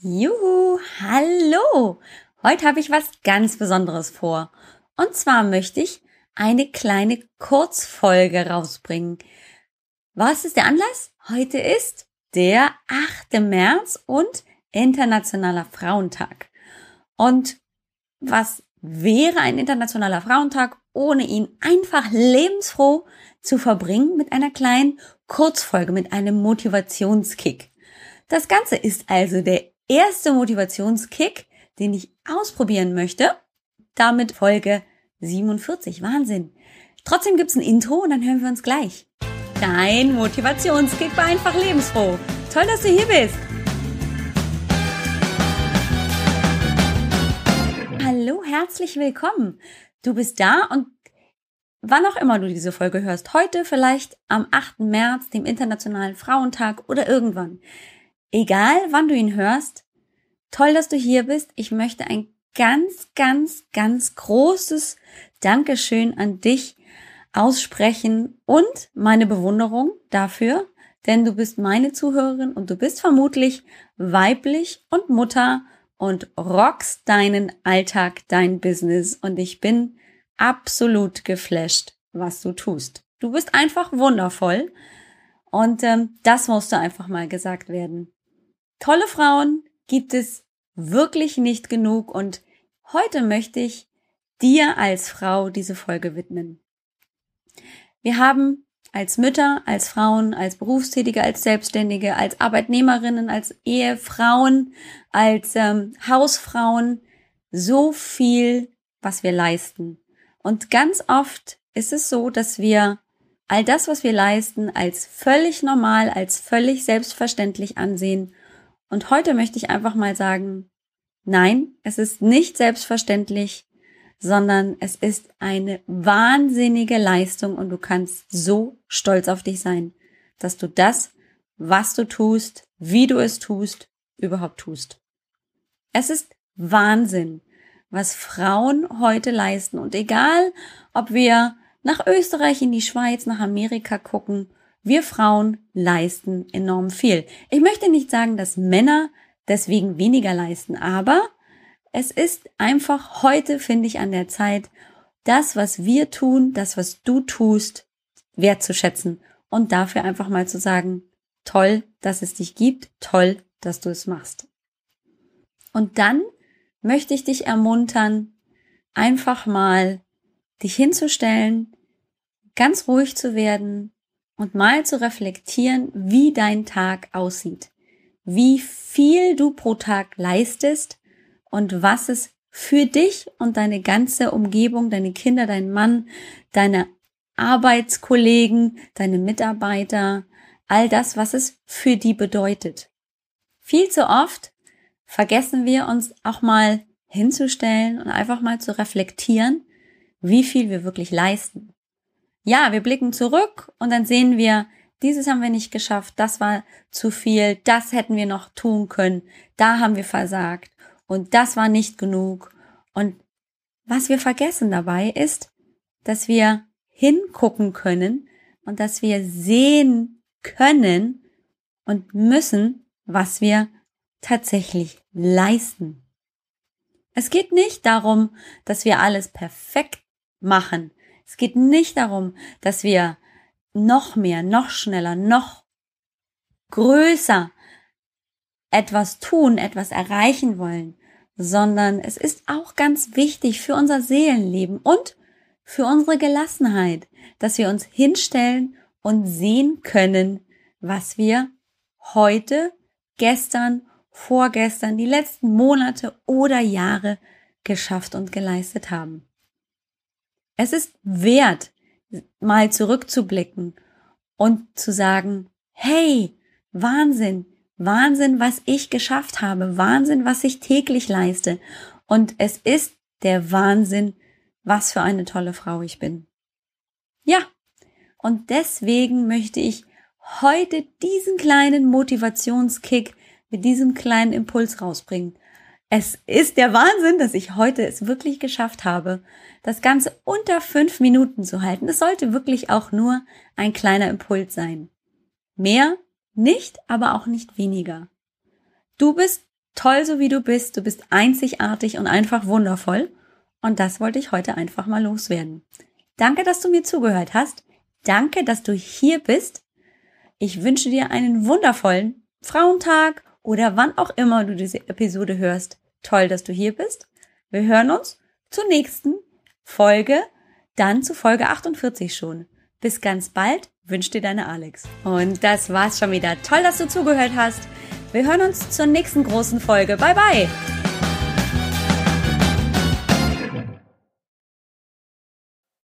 Juhu, hallo! Heute habe ich was ganz Besonderes vor. Und zwar möchte ich eine kleine Kurzfolge rausbringen. Was ist der Anlass? Heute ist der 8. März und Internationaler Frauentag. Und was wäre ein Internationaler Frauentag, ohne ihn einfach lebensfroh zu verbringen mit einer kleinen Kurzfolge, mit einem Motivationskick. Das Ganze ist also der erste Motivationskick, den ich ausprobieren möchte. Damit Folge 47. Wahnsinn. Trotzdem gibt's ein Intro und dann hören wir uns gleich. Dein Motivationskick war einfach lebensfroh. Toll, dass du hier bist. Hallo, herzlich willkommen. Du bist da und wann auch immer du diese Folge hörst, heute vielleicht am 8. März, dem Internationalen Frauentag oder irgendwann. Egal, wann du ihn hörst, toll, dass du hier bist. Ich möchte ein ganz, ganz, ganz großes Dankeschön an dich aussprechen und meine Bewunderung dafür, denn du bist meine Zuhörerin und du bist vermutlich weiblich und Mutter und rockst deinen Alltag, dein Business und ich bin absolut geflasht, was du tust. Du bist einfach wundervoll und ähm, das musste einfach mal gesagt werden. Tolle Frauen gibt es wirklich nicht genug und heute möchte ich dir als Frau diese Folge widmen. Wir haben als Mütter, als Frauen, als Berufstätige, als Selbstständige, als Arbeitnehmerinnen, als Ehefrauen, als ähm, Hausfrauen so viel, was wir leisten. Und ganz oft ist es so, dass wir all das, was wir leisten, als völlig normal, als völlig selbstverständlich ansehen und heute möchte ich einfach mal sagen, nein, es ist nicht selbstverständlich, sondern es ist eine wahnsinnige Leistung und du kannst so stolz auf dich sein, dass du das, was du tust, wie du es tust, überhaupt tust. Es ist Wahnsinn, was Frauen heute leisten und egal, ob wir nach Österreich, in die Schweiz, nach Amerika gucken wir Frauen leisten enorm viel. Ich möchte nicht sagen, dass Männer deswegen weniger leisten, aber es ist einfach heute, finde ich, an der Zeit, das, was wir tun, das, was du tust, wertzuschätzen und dafür einfach mal zu sagen, toll, dass es dich gibt, toll, dass du es machst. Und dann möchte ich dich ermuntern, einfach mal dich hinzustellen, ganz ruhig zu werden, und mal zu reflektieren, wie dein Tag aussieht, wie viel du pro Tag leistest und was es für dich und deine ganze Umgebung, deine Kinder, dein Mann, deine Arbeitskollegen, deine Mitarbeiter, all das, was es für die bedeutet. Viel zu oft vergessen wir uns auch mal hinzustellen und einfach mal zu reflektieren, wie viel wir wirklich leisten ja, wir blicken zurück und dann sehen wir, dieses haben wir nicht geschafft, das war zu viel, das hätten wir noch tun können, da haben wir versagt und das war nicht genug. Und was wir vergessen dabei ist, dass wir hingucken können und dass wir sehen können und müssen, was wir tatsächlich leisten. Es geht nicht darum, dass wir alles perfekt machen, es geht nicht darum, dass wir noch mehr, noch schneller, noch größer etwas tun, etwas erreichen wollen, sondern es ist auch ganz wichtig für unser Seelenleben und für unsere Gelassenheit, dass wir uns hinstellen und sehen können, was wir heute, gestern, vorgestern, die letzten Monate oder Jahre geschafft und geleistet haben. Es ist wert, mal zurückzublicken und zu sagen, hey, Wahnsinn, Wahnsinn, was ich geschafft habe, Wahnsinn, was ich täglich leiste. Und es ist der Wahnsinn, was für eine tolle Frau ich bin. Ja, und deswegen möchte ich heute diesen kleinen Motivationskick mit diesem kleinen Impuls rausbringen. Es ist der Wahnsinn, dass ich heute es wirklich geschafft habe, das Ganze unter fünf Minuten zu halten. Es sollte wirklich auch nur ein kleiner Impuls sein. Mehr nicht, aber auch nicht weniger. Du bist toll, so wie du bist. Du bist einzigartig und einfach wundervoll. Und das wollte ich heute einfach mal loswerden. Danke, dass du mir zugehört hast. Danke, dass du hier bist. Ich wünsche dir einen wundervollen Frauentag oder wann auch immer du diese Episode hörst. Toll, dass du hier bist. Wir hören uns zur nächsten Folge, dann zu Folge 48 schon. Bis ganz bald, wünscht dir deine Alex. Und das war's schon wieder. Toll, dass du zugehört hast. Wir hören uns zur nächsten großen Folge. Bye bye!